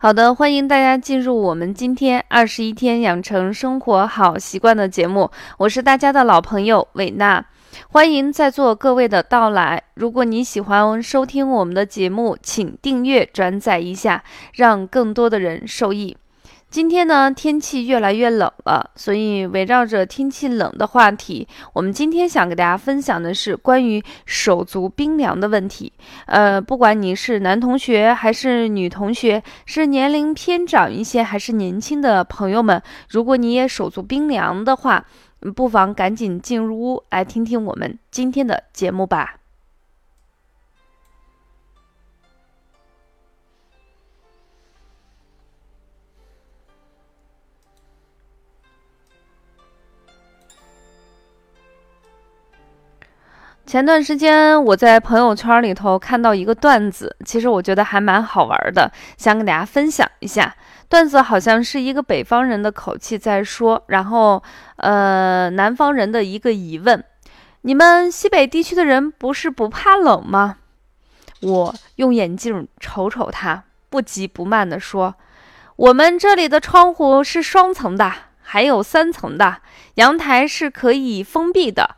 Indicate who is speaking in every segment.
Speaker 1: 好的，欢迎大家进入我们今天二十一天养成生活好习惯的节目，我是大家的老朋友伟娜，欢迎在座各位的到来。如果你喜欢收听我们的节目，请订阅转载一下，让更多的人受益。今天呢，天气越来越冷了，所以围绕着天气冷的话题，我们今天想给大家分享的是关于手足冰凉的问题。呃，不管你是男同学还是女同学，是年龄偏长一些还是年轻的朋友们，如果你也手足冰凉的话，不妨赶紧进入屋来听听我们今天的节目吧。前段时间我在朋友圈里头看到一个段子，其实我觉得还蛮好玩的，想跟大家分享一下。段子好像是一个北方人的口气在说，然后呃南方人的一个疑问：你们西北地区的人不是不怕冷吗？我用眼镜瞅瞅他，不急不慢地说：我们这里的窗户是双层的，还有三层的，阳台是可以封闭的。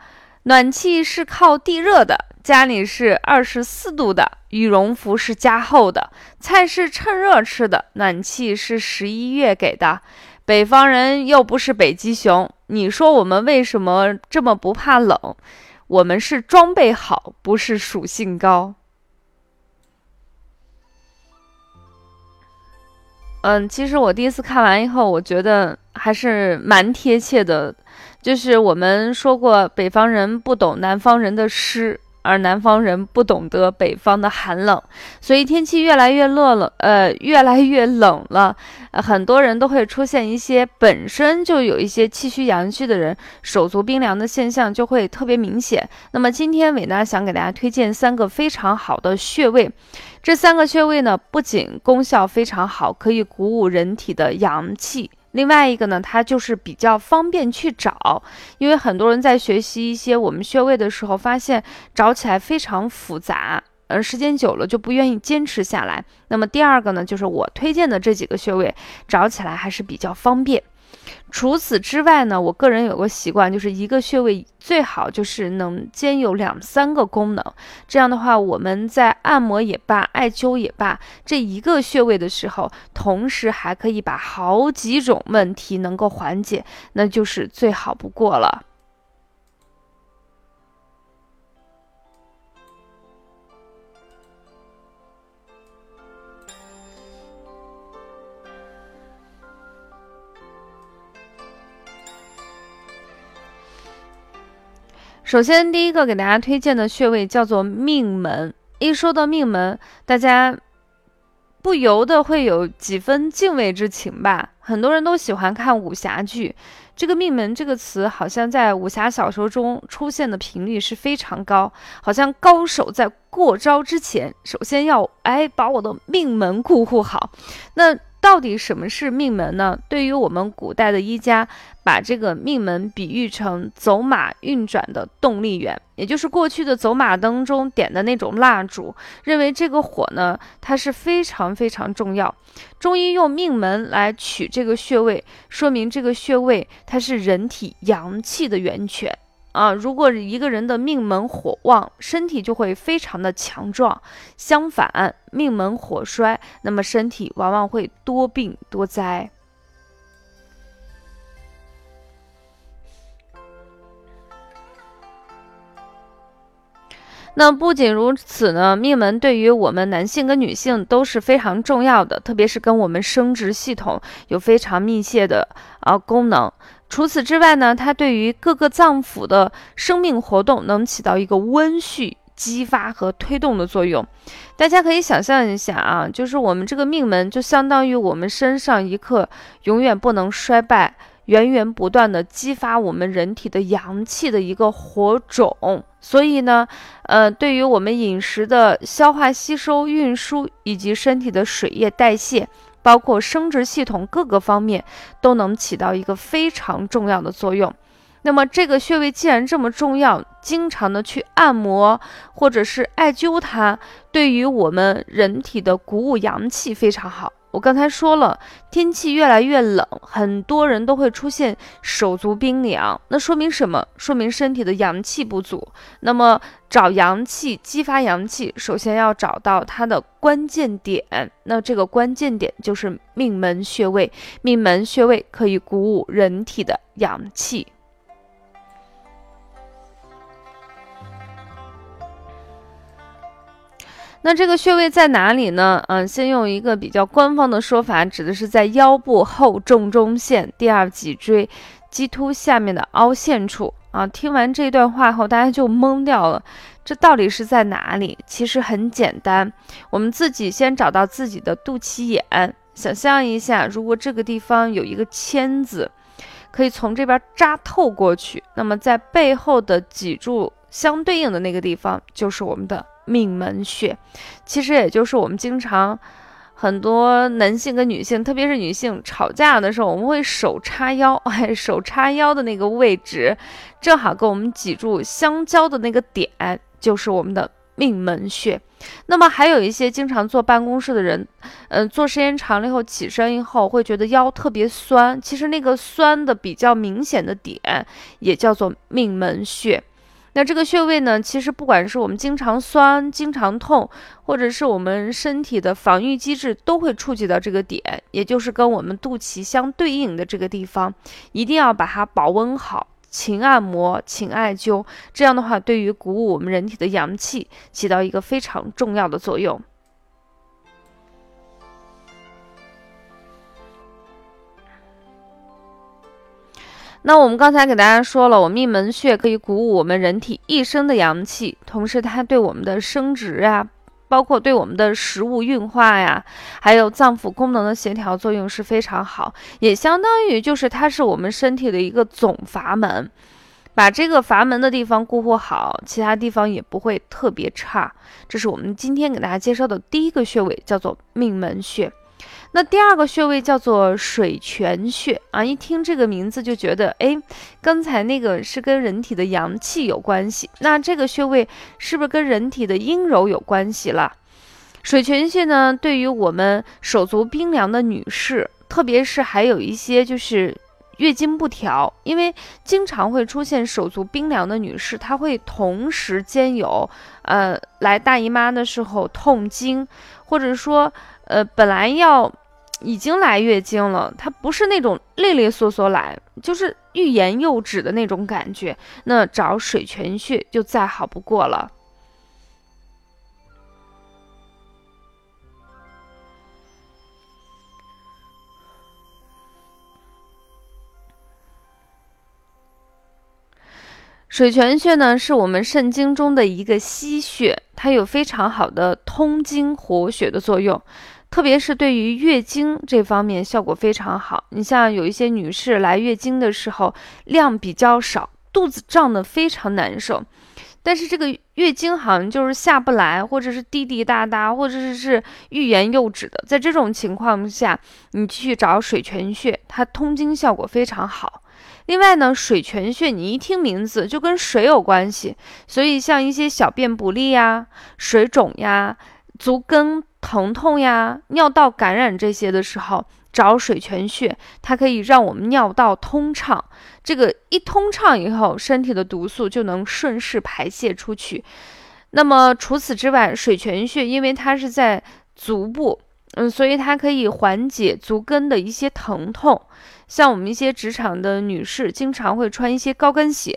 Speaker 1: 暖气是靠地热的，家里是二十四度的，羽绒服是加厚的，菜是趁热吃的，暖气是十一月给的。北方人又不是北极熊，你说我们为什么这么不怕冷？我们是装备好，不是属性高。嗯，其实我第一次看完以后，我觉得还是蛮贴切的。就是我们说过，北方人不懂南方人的湿，而南方人不懂得北方的寒冷，所以天气越来越热了，呃，越来越冷了，很多人都会出现一些本身就有一些气虚阳虚的人，手足冰凉的现象就会特别明显。那么今天伟娜想给大家推荐三个非常好的穴位，这三个穴位呢，不仅功效非常好，可以鼓舞人体的阳气。另外一个呢，它就是比较方便去找，因为很多人在学习一些我们穴位的时候，发现找起来非常复杂，呃，时间久了就不愿意坚持下来。那么第二个呢，就是我推荐的这几个穴位，找起来还是比较方便。除此之外呢，我个人有个习惯，就是一个穴位最好就是能兼有两三个功能。这样的话，我们在按摩也罢，艾灸也罢，这一个穴位的时候，同时还可以把好几种问题能够缓解，那就是最好不过了。首先，第一个给大家推荐的穴位叫做命门。一说到命门，大家不由得会有几分敬畏之情吧？很多人都喜欢看武侠剧，这个命门这个词好像在武侠小说中出现的频率是非常高，好像高手在过招之前，首先要哎把我的命门固护好。那到底什么是命门呢？对于我们古代的医家，把这个命门比喻成走马运转的动力源，也就是过去的走马灯中点的那种蜡烛。认为这个火呢，它是非常非常重要。中医用命门来取这个穴位，说明这个穴位它是人体阳气的源泉。啊，如果一个人的命门火旺，身体就会非常的强壮；相反，命门火衰，那么身体往往会多病多灾。那不仅如此呢，命门对于我们男性跟女性都是非常重要的，特别是跟我们生殖系统有非常密切的啊功能。除此之外呢，它对于各个脏腑的生命活动能起到一个温煦、激发和推动的作用。大家可以想象一下啊，就是我们这个命门就相当于我们身上一颗永远不能衰败、源源不断的激发我们人体的阳气的一个火种。所以呢，呃，对于我们饮食的消化吸收、运输以及身体的水液代谢。包括生殖系统各个方面都能起到一个非常重要的作用。那么这个穴位既然这么重要，经常的去按摩或者是艾灸它，对于我们人体的鼓舞阳气非常好。我刚才说了，天气越来越冷，很多人都会出现手足冰凉。那说明什么？说明身体的阳气不足。那么找阳气，激发阳气，首先要找到它的关键点。那这个关键点就是命门穴位。命门穴位可以鼓舞人体的阳气。那这个穴位在哪里呢？嗯，先用一个比较官方的说法，指的是在腰部后正中线第二脊椎棘突下面的凹陷处啊。听完这段话后，大家就懵掉了，这到底是在哪里？其实很简单，我们自己先找到自己的肚脐眼，想象一下，如果这个地方有一个签子，可以从这边扎透过去，那么在背后的脊柱相对应的那个地方，就是我们的。命门穴，其实也就是我们经常很多男性跟女性，特别是女性吵架的时候，我们会手叉腰，哎，手叉腰的那个位置，正好跟我们脊柱相交的那个点，就是我们的命门穴。那么还有一些经常坐办公室的人，嗯，坐时间长了以后，起身以后会觉得腰特别酸，其实那个酸的比较明显的点，也叫做命门穴。那这个穴位呢，其实不管是我们经常酸、经常痛，或者是我们身体的防御机制，都会触及到这个点，也就是跟我们肚脐相对应的这个地方，一定要把它保温好，勤按摩、勤艾灸，这样的话，对于鼓舞我们人体的阳气，起到一个非常重要的作用。那我们刚才给大家说了，我命门穴可以鼓舞我们人体一身的阳气，同时它对我们的生殖呀，包括对我们的食物运化呀，还有脏腑功能的协调作用是非常好，也相当于就是它是我们身体的一个总阀门，把这个阀门的地方固护好，其他地方也不会特别差。这是我们今天给大家介绍的第一个穴位，叫做命门穴。那第二个穴位叫做水泉穴啊，一听这个名字就觉得，哎，刚才那个是跟人体的阳气有关系，那这个穴位是不是跟人体的阴柔有关系了？水泉穴呢，对于我们手足冰凉的女士，特别是还有一些就是月经不调，因为经常会出现手足冰凉的女士，她会同时兼有，呃，来大姨妈的时候痛经，或者说，呃，本来要。已经来月经了，它不是那种利利索索来，就是欲言又止的那种感觉。那找水泉穴就再好不过了。水泉穴呢，是我们肾经中的一个溪穴，它有非常好的通经活血的作用。特别是对于月经这方面效果非常好。你像有一些女士来月经的时候量比较少，肚子胀得非常难受，但是这个月经好像就是下不来，或者是滴滴答答，或者是是欲言又止的。在这种情况下，你去找水泉穴，它通经效果非常好。另外呢，水泉穴你一听名字就跟水有关系，所以像一些小便不利呀、水肿呀、足跟。疼痛呀、尿道感染这些的时候，找水泉穴，它可以让我们尿道通畅。这个一通畅以后，身体的毒素就能顺势排泄出去。那么除此之外，水泉穴因为它是在足部，嗯，所以它可以缓解足跟的一些疼痛。像我们一些职场的女士，经常会穿一些高跟鞋，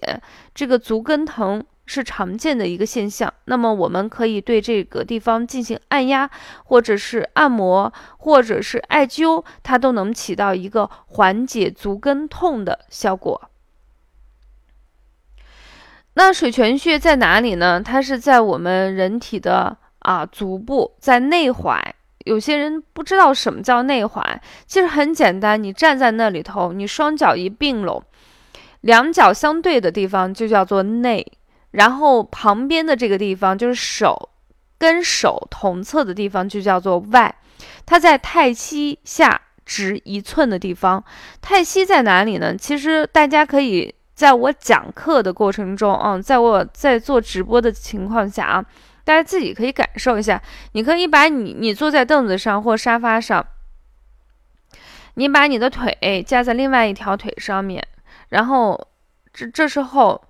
Speaker 1: 这个足跟疼。是常见的一个现象，那么我们可以对这个地方进行按压，或者是按摩，或者是艾灸，它都能起到一个缓解足跟痛的效果。那水泉穴在哪里呢？它是在我们人体的啊足部，在内踝。有些人不知道什么叫内踝，其实很简单，你站在那里头，你双脚一并拢，两脚相对的地方就叫做内。然后旁边的这个地方就是手跟手同侧的地方，就叫做外。它在太溪下直一寸的地方。太溪在哪里呢？其实大家可以在我讲课的过程中，嗯，在我在做直播的情况下啊，大家自己可以感受一下。你可以把你你坐在凳子上或沙发上，你把你的腿架在另外一条腿上面，然后这这时候，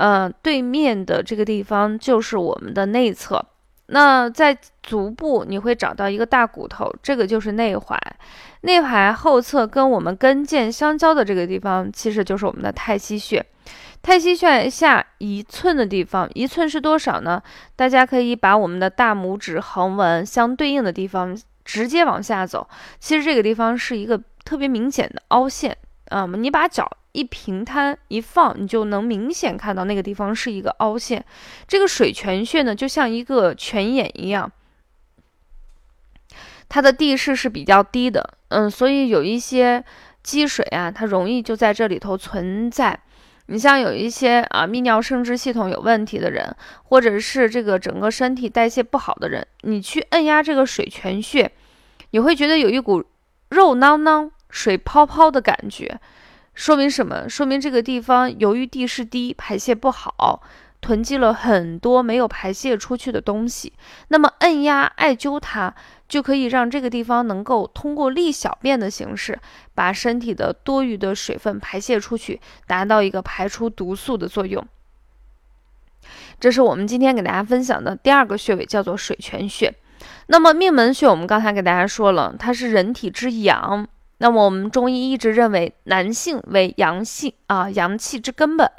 Speaker 1: 呃，对面的这个地方就是我们的内侧。那在足部你会找到一个大骨头，这个就是内踝。内踝后侧跟我们跟腱相交的这个地方，其实就是我们的太溪穴。太溪穴下一寸的地方，一寸是多少呢？大家可以把我们的大拇指横纹相对应的地方直接往下走。其实这个地方是一个特别明显的凹陷啊，你把脚。一平摊一放，你就能明显看到那个地方是一个凹陷。这个水泉穴呢，就像一个泉眼一样，它的地势是比较低的，嗯，所以有一些积水啊，它容易就在这里头存在。你像有一些啊泌尿生殖系统有问题的人，或者是这个整个身体代谢不好的人，你去按压这个水泉穴，你会觉得有一股肉囊囊、水泡泡的感觉。说明什么？说明这个地方由于地势低，排泄不好，囤积了很多没有排泄出去的东西。那么按压、艾灸它，就可以让这个地方能够通过利小便的形式，把身体的多余的水分排泄出去，达到一个排出毒素的作用。这是我们今天给大家分享的第二个穴位，叫做水泉穴。那么命门穴，我们刚才给大家说了，它是人体之阳。那么我们中医一直认为男性为阳性啊，阳气之根本，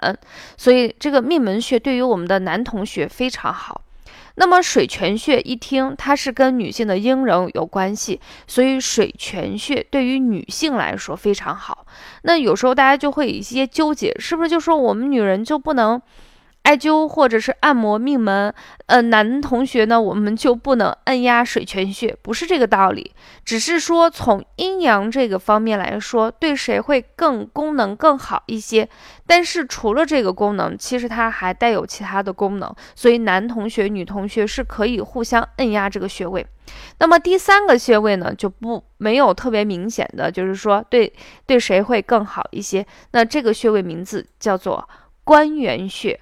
Speaker 1: 所以这个命门穴对于我们的男同学非常好。那么水泉穴一听它是跟女性的阴柔有关系，所以水泉穴对于女性来说非常好。那有时候大家就会有一些纠结，是不是就说我们女人就不能？艾灸或者是按摩命门，呃，男同学呢，我们就不能按压水泉穴，不是这个道理，只是说从阴阳这个方面来说，对谁会更功能更好一些。但是除了这个功能，其实它还带有其他的功能，所以男同学、女同学是可以互相按压这个穴位。那么第三个穴位呢，就不没有特别明显的，就是说对对谁会更好一些。那这个穴位名字叫做关元穴。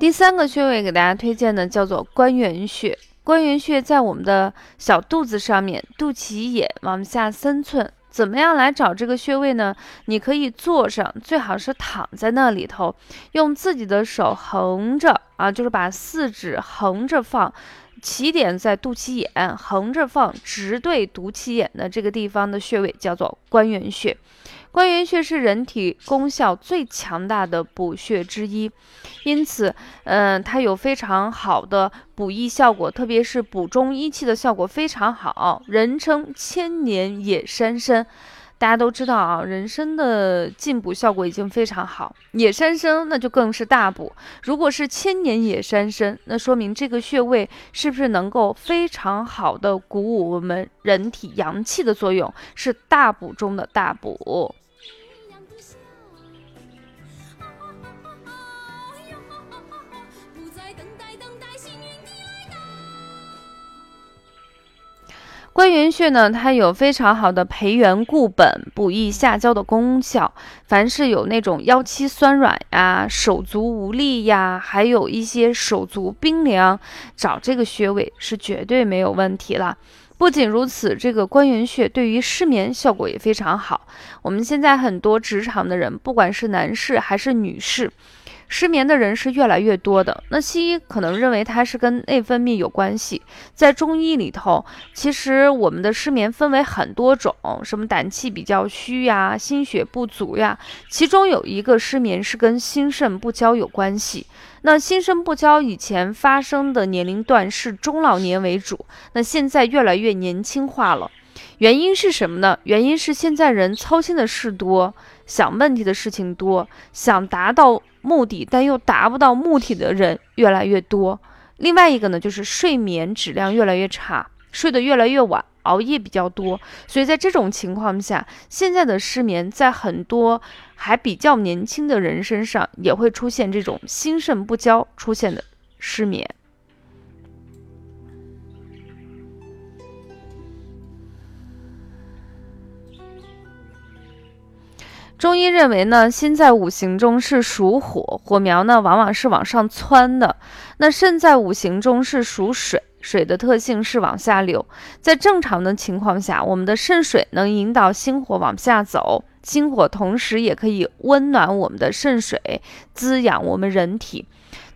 Speaker 1: 第三个穴位给大家推荐的叫做关元穴。关元穴在我们的小肚子上面，肚脐眼往下三寸。怎么样来找这个穴位呢？你可以坐上，最好是躺在那里头，用自己的手横着啊，就是把四指横着放，起点在肚脐眼，横着放，直对肚脐眼的这个地方的穴位叫做关元穴。关元穴是人体功效最强大的补穴之一，因此，嗯，它有非常好的补益效果，特别是补中益气的效果非常好，人称千年野山参。大家都知道啊，人参的进补效果已经非常好，野山参那就更是大补。如果是千年野山参，那说明这个穴位是不是能够非常好的鼓舞我们人体阳气的作用，是大补中的大补。关元穴呢，它有非常好的培元固本、补益下焦的功效。凡是有那种腰膝酸软呀、手足无力呀，还有一些手足冰凉，找这个穴位是绝对没有问题了。不仅如此，这个关元穴对于失眠效果也非常好。我们现在很多职场的人，不管是男士还是女士。失眠的人是越来越多的。那西医可能认为它是跟内分泌有关系。在中医里头，其实我们的失眠分为很多种，什么胆气比较虚呀、心血不足呀。其中有一个失眠是跟心肾不交有关系。那心肾不交以前发生的年龄段是中老年为主，那现在越来越年轻化了。原因是什么呢？原因是现在人操心的事多，想问题的事情多，想达到。目的但又达不到目的的人越来越多。另外一个呢，就是睡眠质量越来越差，睡得越来越晚，熬夜比较多。所以在这种情况下，现在的失眠在很多还比较年轻的人身上也会出现这种心肾不交出现的失眠。中医认为呢，心在五行中是属火，火苗呢往往是往上窜的；那肾在五行中是属水，水的特性是往下流。在正常的情况下，我们的肾水能引导心火往下走，心火同时也可以温暖我们的肾水，滋养我们人体。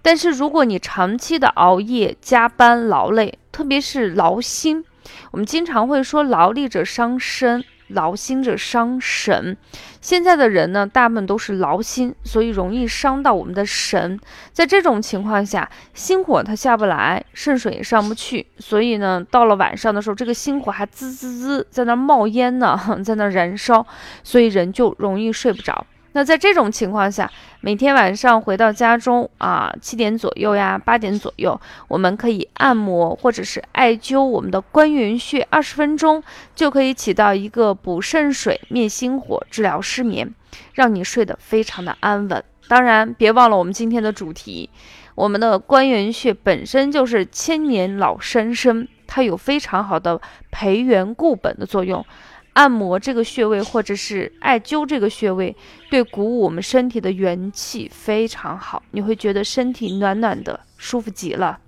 Speaker 1: 但是如果你长期的熬夜、加班、劳累，特别是劳心，我们经常会说劳力者伤身。劳心者伤神，现在的人呢，大部分都是劳心，所以容易伤到我们的神。在这种情况下，心火它下不来，肾水也上不去，所以呢，到了晚上的时候，这个心火还滋滋滋在那冒烟呢，在那燃烧，所以人就容易睡不着。那在这种情况下，每天晚上回到家中啊，七点左右呀，八点左右，我们可以按摩或者是艾灸我们的关元穴，二十分钟就可以起到一个补肾水、灭心火、治疗失眠，让你睡得非常的安稳。当然，别忘了我们今天的主题，我们的关元穴本身就是千年老山参，它有非常好的培元固本的作用。按摩这个穴位，或者是艾灸这个穴位，对鼓舞我们身体的元气非常好，你会觉得身体暖暖的，舒服极了。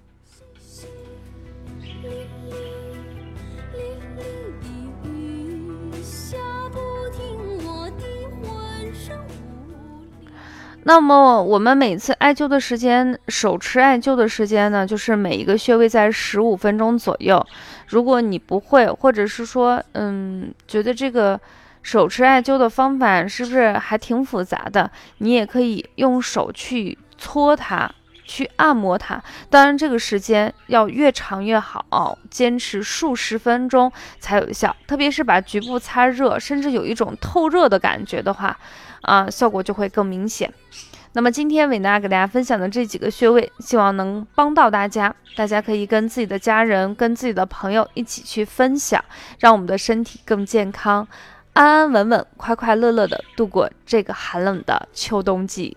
Speaker 1: 那么我们每次艾灸的时间，手持艾灸的时间呢，就是每一个穴位在十五分钟左右。如果你不会，或者是说，嗯，觉得这个手持艾灸的方法是不是还挺复杂的？你也可以用手去搓它，去按摩它。当然，这个时间要越长越好，坚持数十分钟才有效。特别是把局部擦热，甚至有一种透热的感觉的话。啊，效果就会更明显。那么今天伟娜给大家分享的这几个穴位，希望能帮到大家。大家可以跟自己的家人、跟自己的朋友一起去分享，让我们的身体更健康，安安稳稳、快快乐乐地度过这个寒冷的秋冬季。